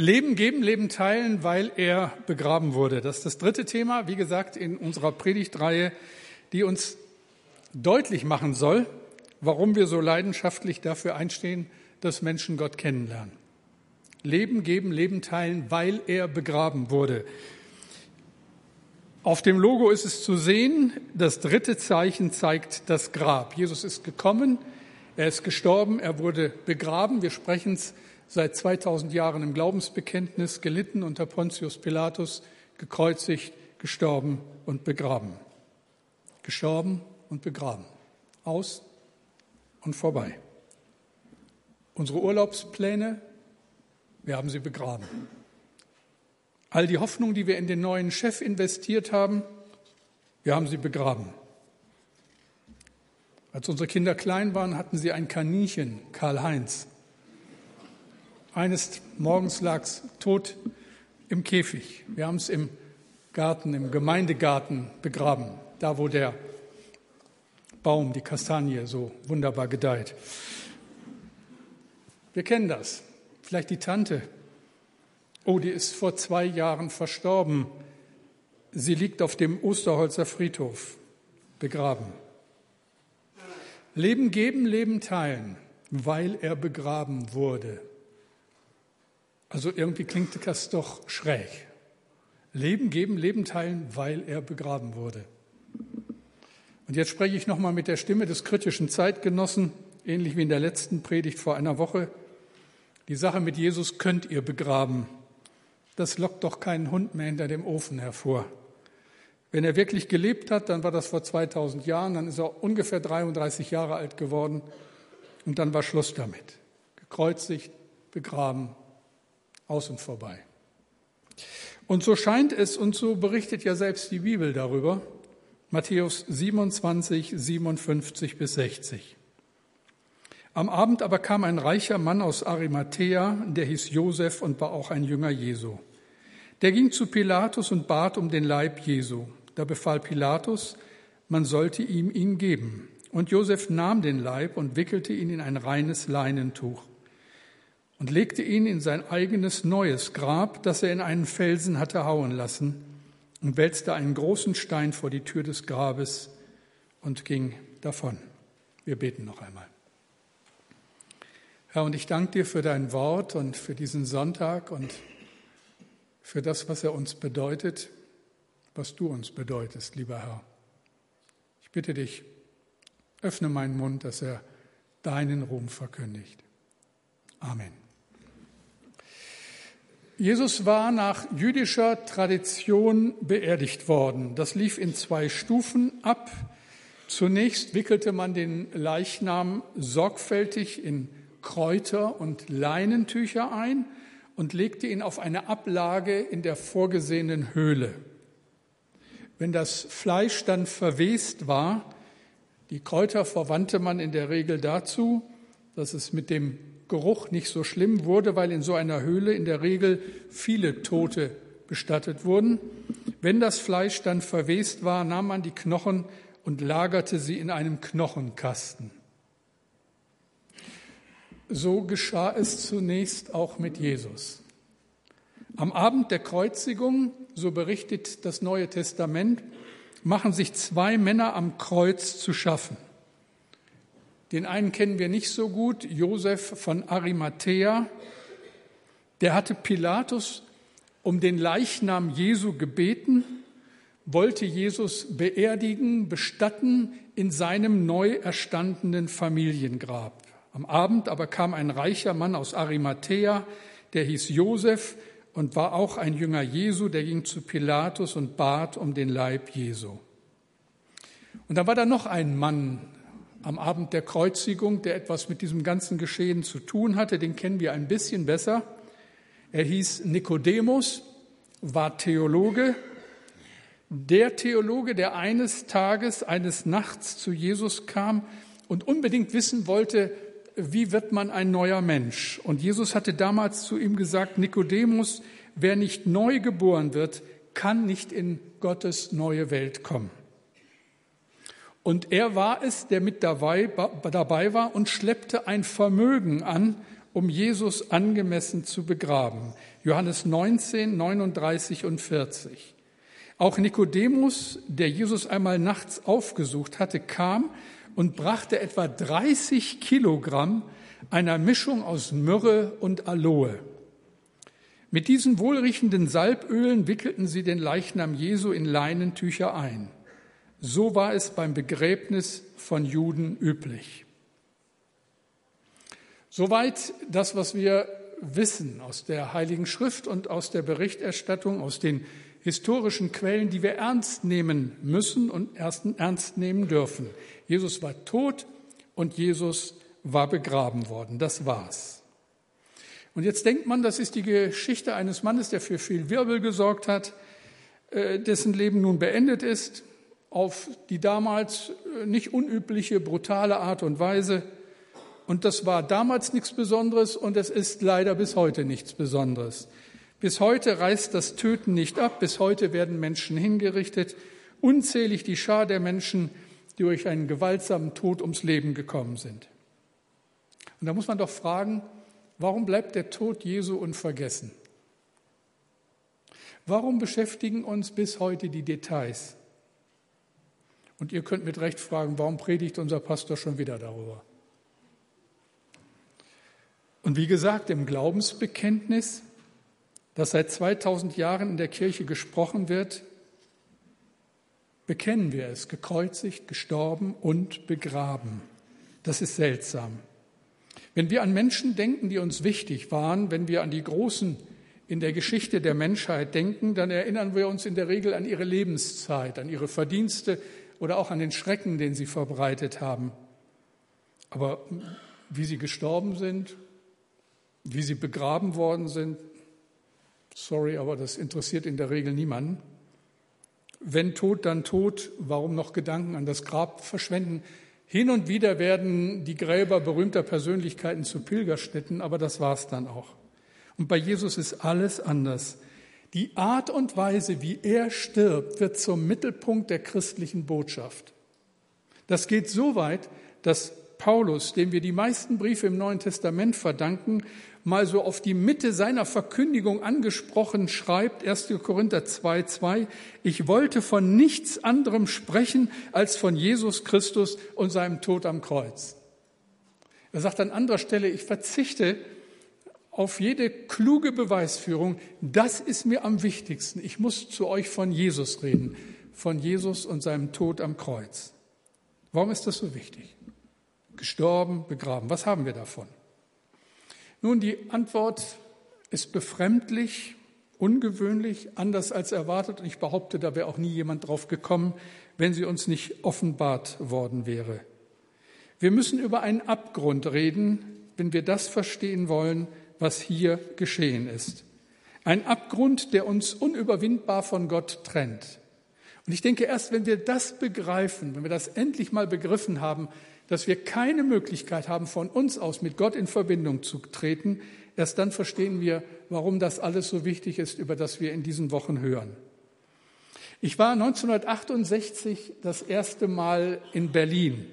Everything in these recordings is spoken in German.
Leben geben, Leben teilen, weil er begraben wurde. Das ist das dritte Thema, wie gesagt, in unserer Predigtreihe, die uns deutlich machen soll, warum wir so leidenschaftlich dafür einstehen, dass Menschen Gott kennenlernen. Leben geben, Leben teilen, weil er begraben wurde. Auf dem Logo ist es zu sehen, das dritte Zeichen zeigt das Grab. Jesus ist gekommen, er ist gestorben, er wurde begraben. Wir sprechen es seit 2000 Jahren im Glaubensbekenntnis, gelitten unter Pontius Pilatus, gekreuzigt, gestorben und begraben. Gestorben und begraben. Aus und vorbei. Unsere Urlaubspläne, wir haben sie begraben. All die Hoffnung, die wir in den neuen Chef investiert haben, wir haben sie begraben. Als unsere Kinder klein waren, hatten sie ein Kaninchen, Karl-Heinz. Eines Morgens lag es tot im Käfig. Wir haben es im Garten, im Gemeindegarten begraben, da wo der Baum, die Kastanie, so wunderbar gedeiht. Wir kennen das. Vielleicht die Tante. Oh, die ist vor zwei Jahren verstorben. Sie liegt auf dem Osterholzer Friedhof begraben. Leben geben, Leben teilen, weil er begraben wurde. Also irgendwie klingt das doch schräg. Leben geben, Leben teilen, weil er begraben wurde. Und jetzt spreche ich nochmal mit der Stimme des kritischen Zeitgenossen, ähnlich wie in der letzten Predigt vor einer Woche. Die Sache mit Jesus könnt ihr begraben. Das lockt doch keinen Hund mehr hinter dem Ofen hervor. Wenn er wirklich gelebt hat, dann war das vor 2000 Jahren, dann ist er ungefähr 33 Jahre alt geworden und dann war Schluss damit. Gekreuzigt, begraben, aus und vorbei. Und so scheint es, und so berichtet ja selbst die Bibel darüber, Matthäus 27, 57 bis 60. Am Abend aber kam ein reicher Mann aus Arimathea, der hieß Josef und war auch ein Jünger Jesu. Der ging zu Pilatus und bat um den Leib Jesu. Da befahl Pilatus, man sollte ihm ihn geben. Und Josef nahm den Leib und wickelte ihn in ein reines Leinentuch und legte ihn in sein eigenes neues Grab, das er in einen Felsen hatte hauen lassen, und wälzte einen großen Stein vor die Tür des Grabes und ging davon. Wir beten noch einmal. Herr, und ich danke dir für dein Wort und für diesen Sonntag und für das, was er uns bedeutet, was du uns bedeutest, lieber Herr. Ich bitte dich, öffne meinen Mund, dass er deinen Ruhm verkündigt. Amen. Jesus war nach jüdischer Tradition beerdigt worden. Das lief in zwei Stufen ab. Zunächst wickelte man den Leichnam sorgfältig in Kräuter und Leinentücher ein und legte ihn auf eine Ablage in der vorgesehenen Höhle. Wenn das Fleisch dann verwest war, die Kräuter verwandte man in der Regel dazu, dass es mit dem Geruch nicht so schlimm wurde, weil in so einer Höhle in der Regel viele Tote bestattet wurden. Wenn das Fleisch dann verwest war, nahm man die Knochen und lagerte sie in einem Knochenkasten. So geschah es zunächst auch mit Jesus. Am Abend der Kreuzigung, so berichtet das Neue Testament, machen sich zwei Männer am Kreuz zu schaffen. Den einen kennen wir nicht so gut, Josef von Arimathea. Der hatte Pilatus um den Leichnam Jesu gebeten, wollte Jesus beerdigen, bestatten in seinem neu erstandenen Familiengrab. Am Abend aber kam ein reicher Mann aus Arimathea, der hieß Josef und war auch ein Jünger Jesu, der ging zu Pilatus und bat um den Leib Jesu. Und da war da noch ein Mann am Abend der Kreuzigung, der etwas mit diesem ganzen Geschehen zu tun hatte. Den kennen wir ein bisschen besser. Er hieß Nikodemus, war Theologe. Der Theologe, der eines Tages, eines Nachts zu Jesus kam und unbedingt wissen wollte, wie wird man ein neuer Mensch? Und Jesus hatte damals zu ihm gesagt, Nikodemus, wer nicht neu geboren wird, kann nicht in Gottes neue Welt kommen. Und er war es, der mit dabei, dabei war und schleppte ein Vermögen an um Jesus angemessen zu begraben. Johannes 19, 39 und 40. Auch Nikodemus, der Jesus einmal nachts aufgesucht hatte, kam und brachte etwa 30 Kilogramm einer Mischung aus Myrrhe und Aloe. Mit diesen wohlriechenden Salbölen wickelten sie den Leichnam Jesu in Leinentücher ein. So war es beim Begräbnis von Juden üblich. Soweit das, was wir wissen aus der Heiligen Schrift und aus der Berichterstattung, aus den historischen Quellen, die wir ernst nehmen müssen und ernst nehmen dürfen. Jesus war tot und Jesus war begraben worden. Das war's. Und jetzt denkt man, das ist die Geschichte eines Mannes, der für viel Wirbel gesorgt hat, äh, dessen Leben nun beendet ist, auf die damals äh, nicht unübliche, brutale Art und Weise. Und das war damals nichts Besonderes und es ist leider bis heute nichts Besonderes. Bis heute reißt das Töten nicht ab, bis heute werden Menschen hingerichtet, unzählig die Schar der Menschen, die durch einen gewaltsamen Tod ums Leben gekommen sind. Und da muss man doch fragen, warum bleibt der Tod Jesu unvergessen? Warum beschäftigen uns bis heute die Details? Und ihr könnt mit Recht fragen, warum predigt unser Pastor schon wieder darüber? Und wie gesagt, im Glaubensbekenntnis das seit 2000 Jahren in der Kirche gesprochen wird, bekennen wir es, gekreuzigt, gestorben und begraben. Das ist seltsam. Wenn wir an Menschen denken, die uns wichtig waren, wenn wir an die Großen in der Geschichte der Menschheit denken, dann erinnern wir uns in der Regel an ihre Lebenszeit, an ihre Verdienste oder auch an den Schrecken, den sie verbreitet haben. Aber wie sie gestorben sind, wie sie begraben worden sind, Sorry, aber das interessiert in der Regel niemanden. Wenn tot, dann tot. Warum noch Gedanken an das Grab verschwenden? Hin und wieder werden die Gräber berühmter Persönlichkeiten zu Pilgerstätten, aber das war's dann auch. Und bei Jesus ist alles anders. Die Art und Weise, wie er stirbt, wird zum Mittelpunkt der christlichen Botschaft. Das geht so weit, dass Paulus, dem wir die meisten Briefe im Neuen Testament verdanken, mal so auf die Mitte seiner Verkündigung angesprochen schreibt, 1. Korinther 2, 2, ich wollte von nichts anderem sprechen als von Jesus Christus und seinem Tod am Kreuz. Er sagt an anderer Stelle, ich verzichte auf jede kluge Beweisführung. Das ist mir am wichtigsten. Ich muss zu euch von Jesus reden, von Jesus und seinem Tod am Kreuz. Warum ist das so wichtig? Gestorben, begraben. Was haben wir davon? Nun, die Antwort ist befremdlich, ungewöhnlich, anders als erwartet. Und ich behaupte, da wäre auch nie jemand drauf gekommen, wenn sie uns nicht offenbart worden wäre. Wir müssen über einen Abgrund reden, wenn wir das verstehen wollen, was hier geschehen ist. Ein Abgrund, der uns unüberwindbar von Gott trennt. Und ich denke, erst wenn wir das begreifen, wenn wir das endlich mal begriffen haben, dass wir keine Möglichkeit haben, von uns aus mit Gott in Verbindung zu treten, erst dann verstehen wir, warum das alles so wichtig ist, über das wir in diesen Wochen hören. Ich war 1968 das erste Mal in Berlin.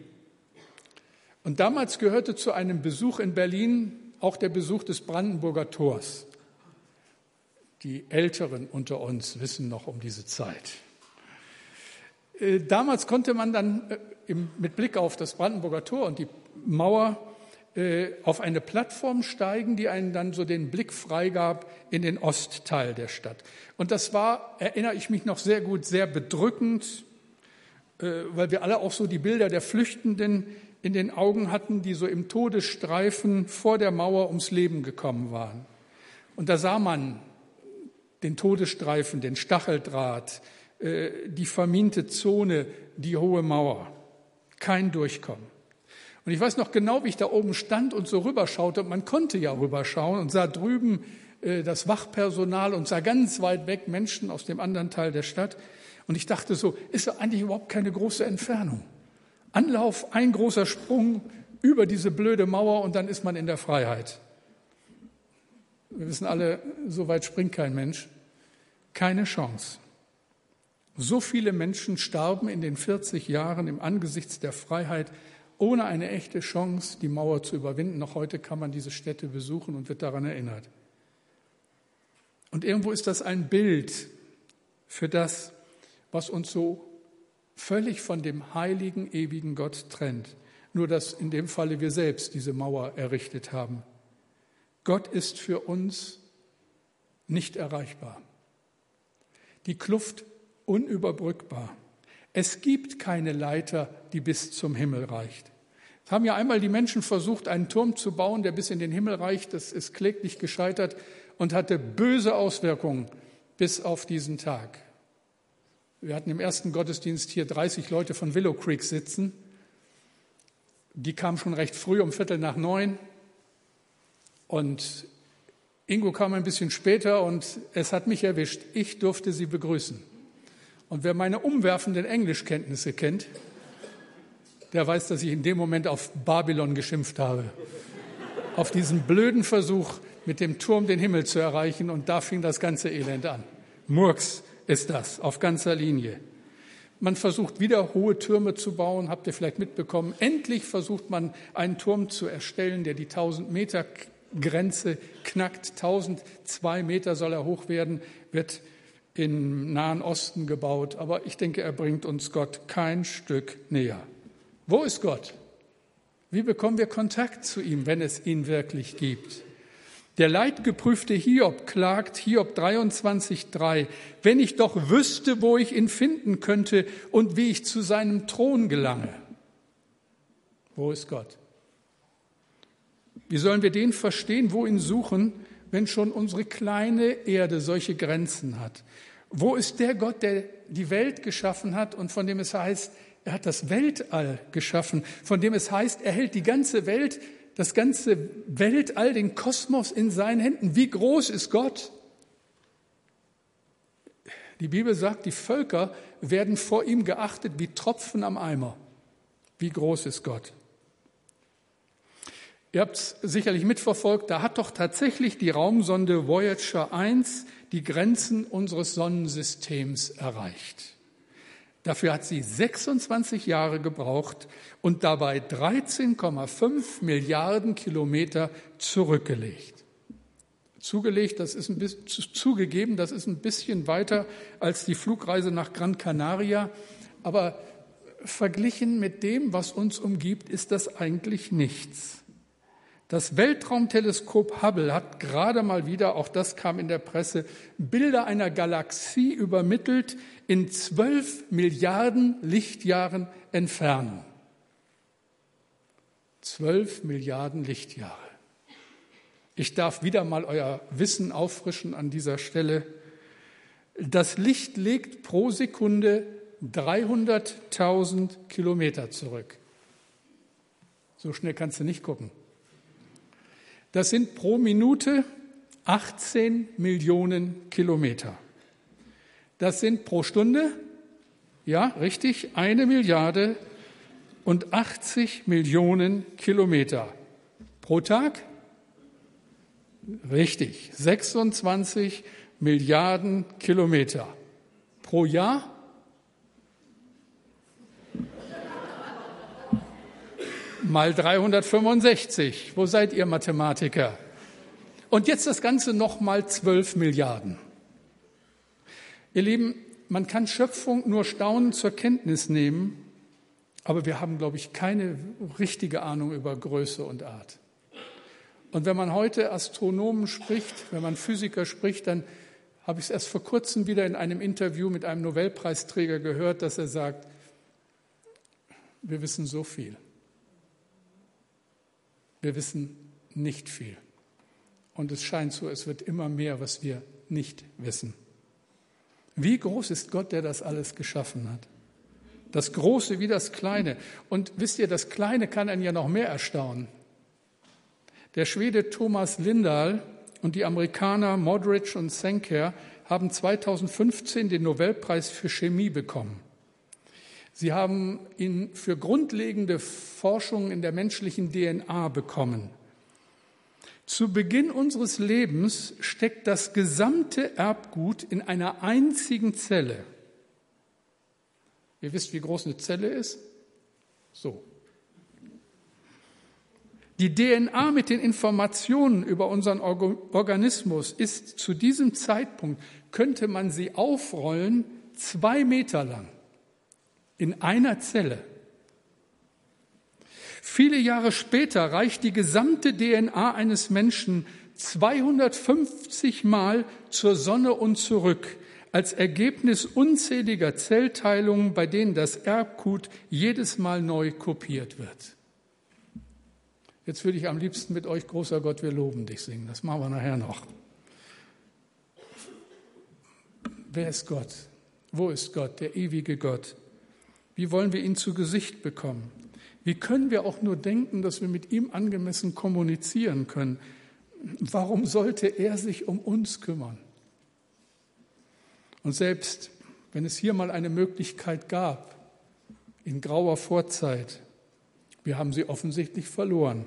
Und damals gehörte zu einem Besuch in Berlin auch der Besuch des Brandenburger Tors. Die Älteren unter uns wissen noch um diese Zeit. Äh, damals konnte man dann äh, mit Blick auf das Brandenburger Tor und die Mauer äh, auf eine Plattform steigen, die einen dann so den Blick freigab in den Ostteil der Stadt. Und das war, erinnere ich mich noch sehr gut, sehr bedrückend, weil wir alle auch so die Bilder der Flüchtenden in den Augen hatten, die so im Todesstreifen vor der Mauer ums Leben gekommen waren. Und da sah man den Todesstreifen, den Stacheldraht, äh, die verminte Zone, die hohe Mauer kein Durchkommen. Und ich weiß noch genau, wie ich da oben stand und so rüberschaute. Man konnte ja rüberschauen und sah drüben äh, das Wachpersonal und sah ganz weit weg Menschen aus dem anderen Teil der Stadt. Und ich dachte so, ist eigentlich überhaupt keine große Entfernung. Anlauf, ein großer Sprung über diese blöde Mauer und dann ist man in der Freiheit. Wir wissen alle, so weit springt kein Mensch. Keine Chance. So viele Menschen starben in den 40 Jahren im Angesichts der Freiheit ohne eine echte Chance, die Mauer zu überwinden. Noch heute kann man diese Städte besuchen und wird daran erinnert. Und irgendwo ist das ein Bild für das, was uns so völlig von dem heiligen, ewigen Gott trennt. Nur dass in dem Falle wir selbst diese Mauer errichtet haben. Gott ist für uns nicht erreichbar. Die Kluft unüberbrückbar. Es gibt keine Leiter, die bis zum Himmel reicht. Es haben ja einmal die Menschen versucht, einen Turm zu bauen, der bis in den Himmel reicht. Das ist kläglich gescheitert und hatte böse Auswirkungen bis auf diesen Tag. Wir hatten im ersten Gottesdienst hier 30 Leute von Willow Creek sitzen. Die kamen schon recht früh, um Viertel nach neun. Und Ingo kam ein bisschen später und es hat mich erwischt. Ich durfte sie begrüßen. Und wer meine umwerfenden Englischkenntnisse kennt, der weiß, dass ich in dem Moment auf Babylon geschimpft habe. Auf diesen blöden Versuch, mit dem Turm den Himmel zu erreichen. Und da fing das ganze Elend an. Murks ist das auf ganzer Linie. Man versucht wieder hohe Türme zu bauen, habt ihr vielleicht mitbekommen. Endlich versucht man einen Turm zu erstellen, der die 1000 Meter Grenze knackt. 1002 Meter soll er hoch werden, wird im Nahen Osten gebaut. Aber ich denke, er bringt uns Gott kein Stück näher. Wo ist Gott? Wie bekommen wir Kontakt zu ihm, wenn es ihn wirklich gibt? Der leidgeprüfte Hiob klagt, Hiob 23,3, wenn ich doch wüsste, wo ich ihn finden könnte und wie ich zu seinem Thron gelange. Wo ist Gott? Wie sollen wir den verstehen, wo ihn suchen, wenn schon unsere kleine Erde solche Grenzen hat? Wo ist der Gott, der die Welt geschaffen hat und von dem es heißt, er hat das Weltall geschaffen, von dem es heißt, er hält die ganze Welt das ganze Weltall, den Kosmos in seinen Händen. Wie groß ist Gott? Die Bibel sagt, die Völker werden vor ihm geachtet wie Tropfen am Eimer. Wie groß ist Gott? Ihr habt es sicherlich mitverfolgt, da hat doch tatsächlich die Raumsonde Voyager 1 die Grenzen unseres Sonnensystems erreicht. Dafür hat sie 26 Jahre gebraucht und dabei 13,5 Milliarden Kilometer zurückgelegt. Zugelegt, das ist ein bisschen, zugegeben, das ist ein bisschen weiter als die Flugreise nach Gran Canaria, aber verglichen mit dem, was uns umgibt, ist das eigentlich nichts. Das Weltraumteleskop Hubble hat gerade mal wieder, auch das kam in der Presse, Bilder einer Galaxie übermittelt in zwölf Milliarden Lichtjahren Entfernung. Zwölf Milliarden Lichtjahre. Ich darf wieder mal euer Wissen auffrischen an dieser Stelle. Das Licht legt pro Sekunde 300.000 Kilometer zurück. So schnell kannst du nicht gucken. Das sind pro Minute 18 Millionen Kilometer. Das sind pro Stunde, ja, richtig, eine Milliarde und 80 Millionen Kilometer. Pro Tag? Richtig, 26 Milliarden Kilometer. Pro Jahr? Mal 365. Wo seid ihr Mathematiker? Und jetzt das Ganze noch mal 12 Milliarden. Ihr Lieben, man kann Schöpfung nur staunend zur Kenntnis nehmen, aber wir haben, glaube ich, keine richtige Ahnung über Größe und Art. Und wenn man heute Astronomen spricht, wenn man Physiker spricht, dann habe ich es erst vor kurzem wieder in einem Interview mit einem Nobelpreisträger gehört, dass er sagt, wir wissen so viel. Wir wissen nicht viel. Und es scheint so, es wird immer mehr, was wir nicht wissen. Wie groß ist Gott, der das alles geschaffen hat? Das Große wie das Kleine. Und wisst ihr, das Kleine kann einen ja noch mehr erstaunen. Der Schwede Thomas Lindahl und die Amerikaner Modridge und Senker haben 2015 den Nobelpreis für Chemie bekommen. Sie haben ihn für grundlegende Forschung in der menschlichen DNA bekommen. Zu Beginn unseres Lebens steckt das gesamte Erbgut in einer einzigen Zelle. Ihr wisst, wie groß eine Zelle ist? So. Die DNA mit den Informationen über unseren Organismus ist zu diesem Zeitpunkt, könnte man sie aufrollen, zwei Meter lang in einer Zelle. Viele Jahre später reicht die gesamte DNA eines Menschen 250 Mal zur Sonne und zurück als Ergebnis unzähliger Zellteilungen, bei denen das Erbgut jedes Mal neu kopiert wird. Jetzt würde ich am liebsten mit euch, großer Gott, wir loben dich singen. Das machen wir nachher noch. Wer ist Gott? Wo ist Gott, der ewige Gott? Wie wollen wir ihn zu Gesicht bekommen? Wie können wir auch nur denken, dass wir mit ihm angemessen kommunizieren können? Warum sollte er sich um uns kümmern? Und selbst wenn es hier mal eine Möglichkeit gab, in grauer Vorzeit, wir haben sie offensichtlich verloren.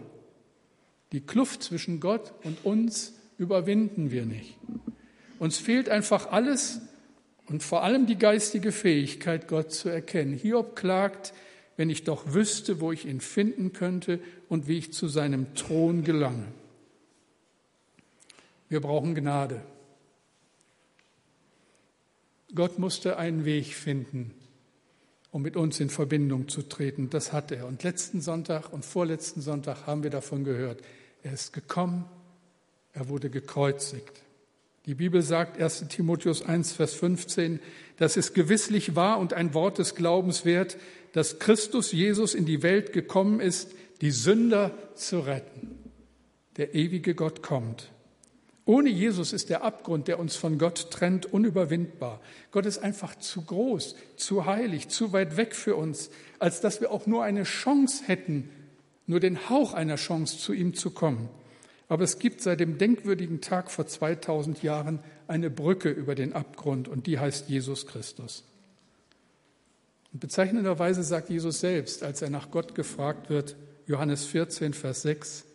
Die Kluft zwischen Gott und uns überwinden wir nicht. Uns fehlt einfach alles und vor allem die geistige Fähigkeit, Gott zu erkennen. Hiob klagt, wenn ich doch wüsste, wo ich ihn finden könnte und wie ich zu seinem Thron gelange. Wir brauchen Gnade. Gott musste einen Weg finden, um mit uns in Verbindung zu treten. Das hat er. Und letzten Sonntag und vorletzten Sonntag haben wir davon gehört. Er ist gekommen, er wurde gekreuzigt. Die Bibel sagt 1 Timotheus 1, Vers 15, dass es gewisslich wahr und ein Wort des Glaubens wert, dass Christus Jesus in die Welt gekommen ist, die Sünder zu retten. Der ewige Gott kommt. Ohne Jesus ist der Abgrund, der uns von Gott trennt, unüberwindbar. Gott ist einfach zu groß, zu heilig, zu weit weg für uns, als dass wir auch nur eine Chance hätten, nur den Hauch einer Chance zu ihm zu kommen. Aber es gibt seit dem denkwürdigen Tag vor 2000 Jahren eine Brücke über den Abgrund und die heißt Jesus Christus. Und bezeichnenderweise sagt Jesus selbst, als er nach Gott gefragt wird, Johannes 14, Vers 6,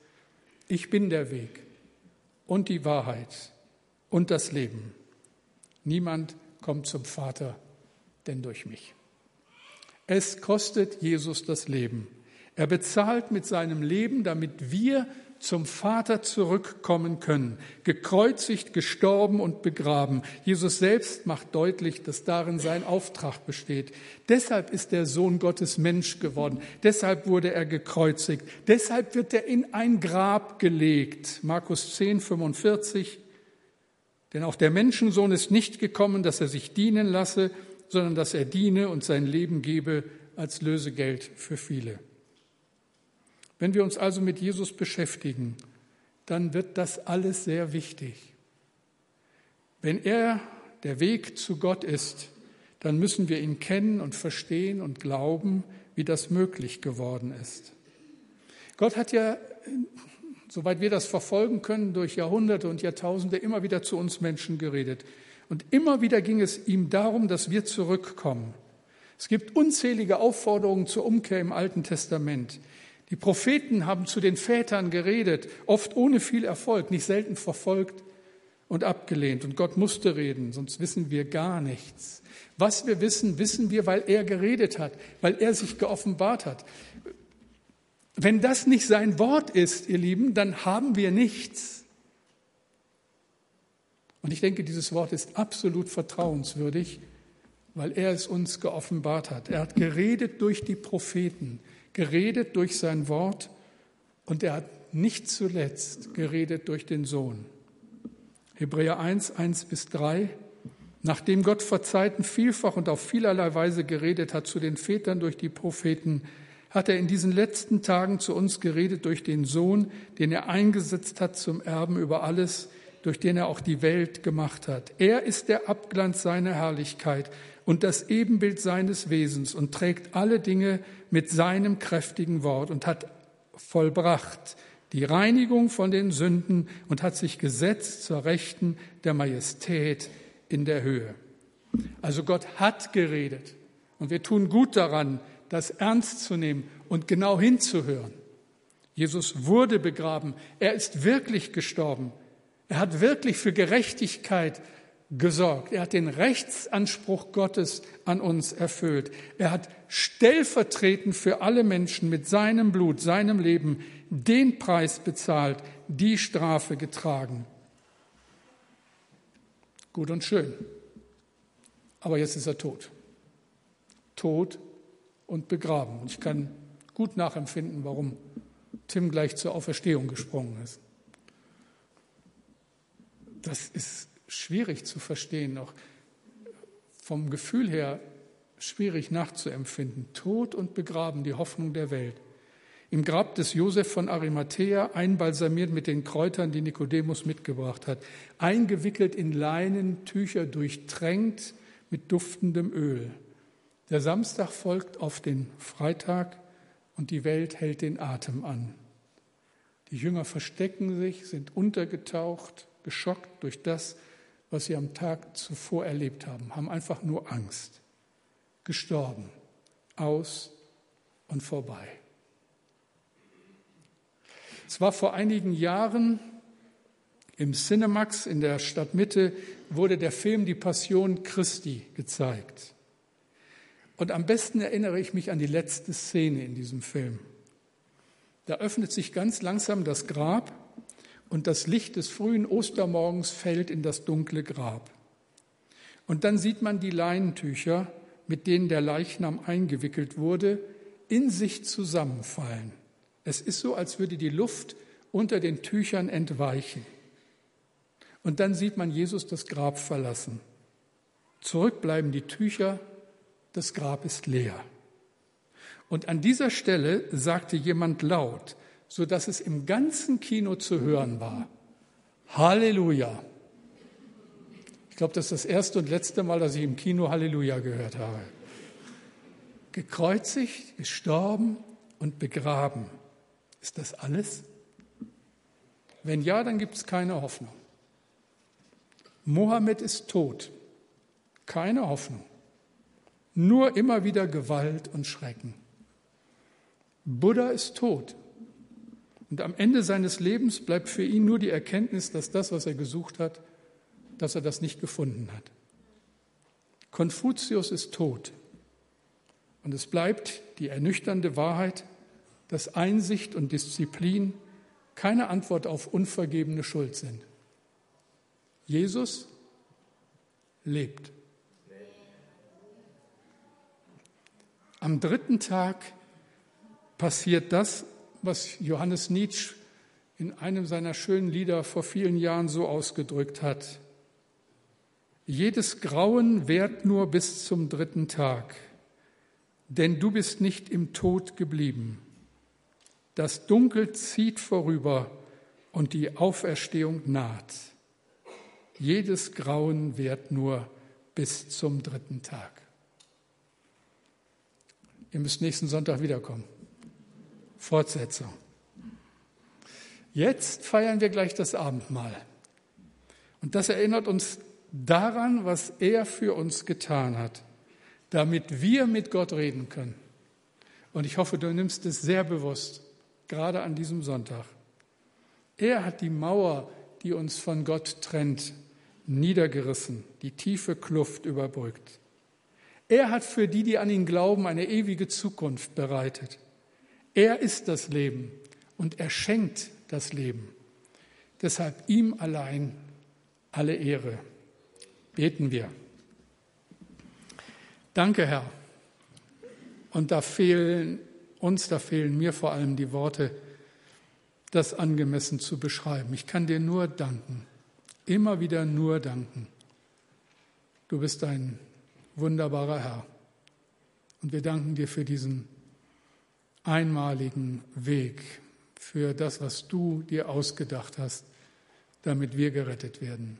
ich bin der Weg und die Wahrheit und das Leben. Niemand kommt zum Vater, denn durch mich. Es kostet Jesus das Leben. Er bezahlt mit seinem Leben, damit wir zum Vater zurückkommen können, gekreuzigt, gestorben und begraben. Jesus selbst macht deutlich, dass darin sein Auftrag besteht. Deshalb ist der Sohn Gottes Mensch geworden. Deshalb wurde er gekreuzigt. Deshalb wird er in ein Grab gelegt. Markus 10, 45. Denn auch der Menschensohn ist nicht gekommen, dass er sich dienen lasse, sondern dass er diene und sein Leben gebe als Lösegeld für viele. Wenn wir uns also mit Jesus beschäftigen, dann wird das alles sehr wichtig. Wenn er der Weg zu Gott ist, dann müssen wir ihn kennen und verstehen und glauben, wie das möglich geworden ist. Gott hat ja, soweit wir das verfolgen können, durch Jahrhunderte und Jahrtausende immer wieder zu uns Menschen geredet. Und immer wieder ging es ihm darum, dass wir zurückkommen. Es gibt unzählige Aufforderungen zur Umkehr im Alten Testament. Die Propheten haben zu den Vätern geredet, oft ohne viel Erfolg, nicht selten verfolgt und abgelehnt. Und Gott musste reden, sonst wissen wir gar nichts. Was wir wissen, wissen wir, weil er geredet hat, weil er sich geoffenbart hat. Wenn das nicht sein Wort ist, ihr Lieben, dann haben wir nichts. Und ich denke, dieses Wort ist absolut vertrauenswürdig, weil er es uns geoffenbart hat. Er hat geredet durch die Propheten geredet durch sein Wort und er hat nicht zuletzt geredet durch den Sohn. Hebräer 1, 1 bis 3. Nachdem Gott vor Zeiten vielfach und auf vielerlei Weise geredet hat zu den Vätern durch die Propheten, hat er in diesen letzten Tagen zu uns geredet durch den Sohn, den er eingesetzt hat zum Erben über alles, durch den er auch die Welt gemacht hat. Er ist der Abglanz seiner Herrlichkeit und das Ebenbild seines Wesens und trägt alle Dinge mit seinem kräftigen Wort und hat vollbracht die Reinigung von den Sünden und hat sich gesetzt zur Rechten der Majestät in der Höhe. Also Gott hat geredet und wir tun gut daran, das ernst zu nehmen und genau hinzuhören. Jesus wurde begraben, er ist wirklich gestorben, er hat wirklich für Gerechtigkeit gesorgt. Er hat den Rechtsanspruch Gottes an uns erfüllt. Er hat stellvertretend für alle Menschen mit seinem Blut, seinem Leben den Preis bezahlt, die Strafe getragen. Gut und schön. Aber jetzt ist er tot. Tot und begraben. Ich kann gut nachempfinden, warum Tim gleich zur Auferstehung gesprungen ist. Das ist schwierig zu verstehen, auch vom Gefühl her schwierig nachzuempfinden. Tod und begraben, die Hoffnung der Welt. Im Grab des Josef von Arimathea, einbalsamiert mit den Kräutern, die Nikodemus mitgebracht hat, eingewickelt in Leinentücher, durchtränkt mit duftendem Öl. Der Samstag folgt auf den Freitag und die Welt hält den Atem an. Die Jünger verstecken sich, sind untergetaucht, geschockt durch das, was sie am Tag zuvor erlebt haben, haben einfach nur Angst. Gestorben, aus und vorbei. Es war vor einigen Jahren im Cinemax in der Stadtmitte wurde der Film Die Passion Christi gezeigt. Und am besten erinnere ich mich an die letzte Szene in diesem Film. Da öffnet sich ganz langsam das Grab und das Licht des frühen Ostermorgens fällt in das dunkle Grab. Und dann sieht man die Leinentücher, mit denen der Leichnam eingewickelt wurde, in sich zusammenfallen. Es ist so, als würde die Luft unter den Tüchern entweichen. Und dann sieht man Jesus das Grab verlassen. Zurück bleiben die Tücher, das Grab ist leer. Und an dieser Stelle sagte jemand laut, so dass es im ganzen Kino zu hören war. Halleluja. Ich glaube, das ist das erste und letzte Mal, dass ich im Kino Halleluja gehört habe. Gekreuzigt, gestorben und begraben. Ist das alles? Wenn ja, dann gibt es keine Hoffnung. Mohammed ist tot. Keine Hoffnung. Nur immer wieder Gewalt und Schrecken. Buddha ist tot. Und am Ende seines Lebens bleibt für ihn nur die Erkenntnis, dass das, was er gesucht hat, dass er das nicht gefunden hat. Konfuzius ist tot. Und es bleibt die ernüchternde Wahrheit, dass Einsicht und Disziplin keine Antwort auf unvergebene Schuld sind. Jesus lebt. Am dritten Tag passiert das, was Johannes Nietzsche in einem seiner schönen Lieder vor vielen Jahren so ausgedrückt hat. Jedes Grauen währt nur bis zum dritten Tag, denn du bist nicht im Tod geblieben. Das Dunkel zieht vorüber und die Auferstehung naht. Jedes Grauen währt nur bis zum dritten Tag. Ihr müsst nächsten Sonntag wiederkommen. Fortsetzung. Jetzt feiern wir gleich das Abendmahl. Und das erinnert uns daran, was er für uns getan hat, damit wir mit Gott reden können. Und ich hoffe, du nimmst es sehr bewusst, gerade an diesem Sonntag. Er hat die Mauer, die uns von Gott trennt, niedergerissen, die tiefe Kluft überbrückt. Er hat für die, die an ihn glauben, eine ewige Zukunft bereitet. Er ist das Leben und er schenkt das Leben. Deshalb ihm allein alle Ehre. Beten wir. Danke, Herr. Und da fehlen uns, da fehlen mir vor allem die Worte, das angemessen zu beschreiben. Ich kann dir nur danken, immer wieder nur danken. Du bist ein wunderbarer Herr. Und wir danken dir für diesen einmaligen Weg für das, was du dir ausgedacht hast, damit wir gerettet werden.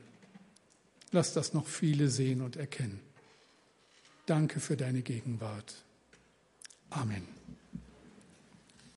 Lass das noch viele sehen und erkennen. Danke für deine Gegenwart. Amen.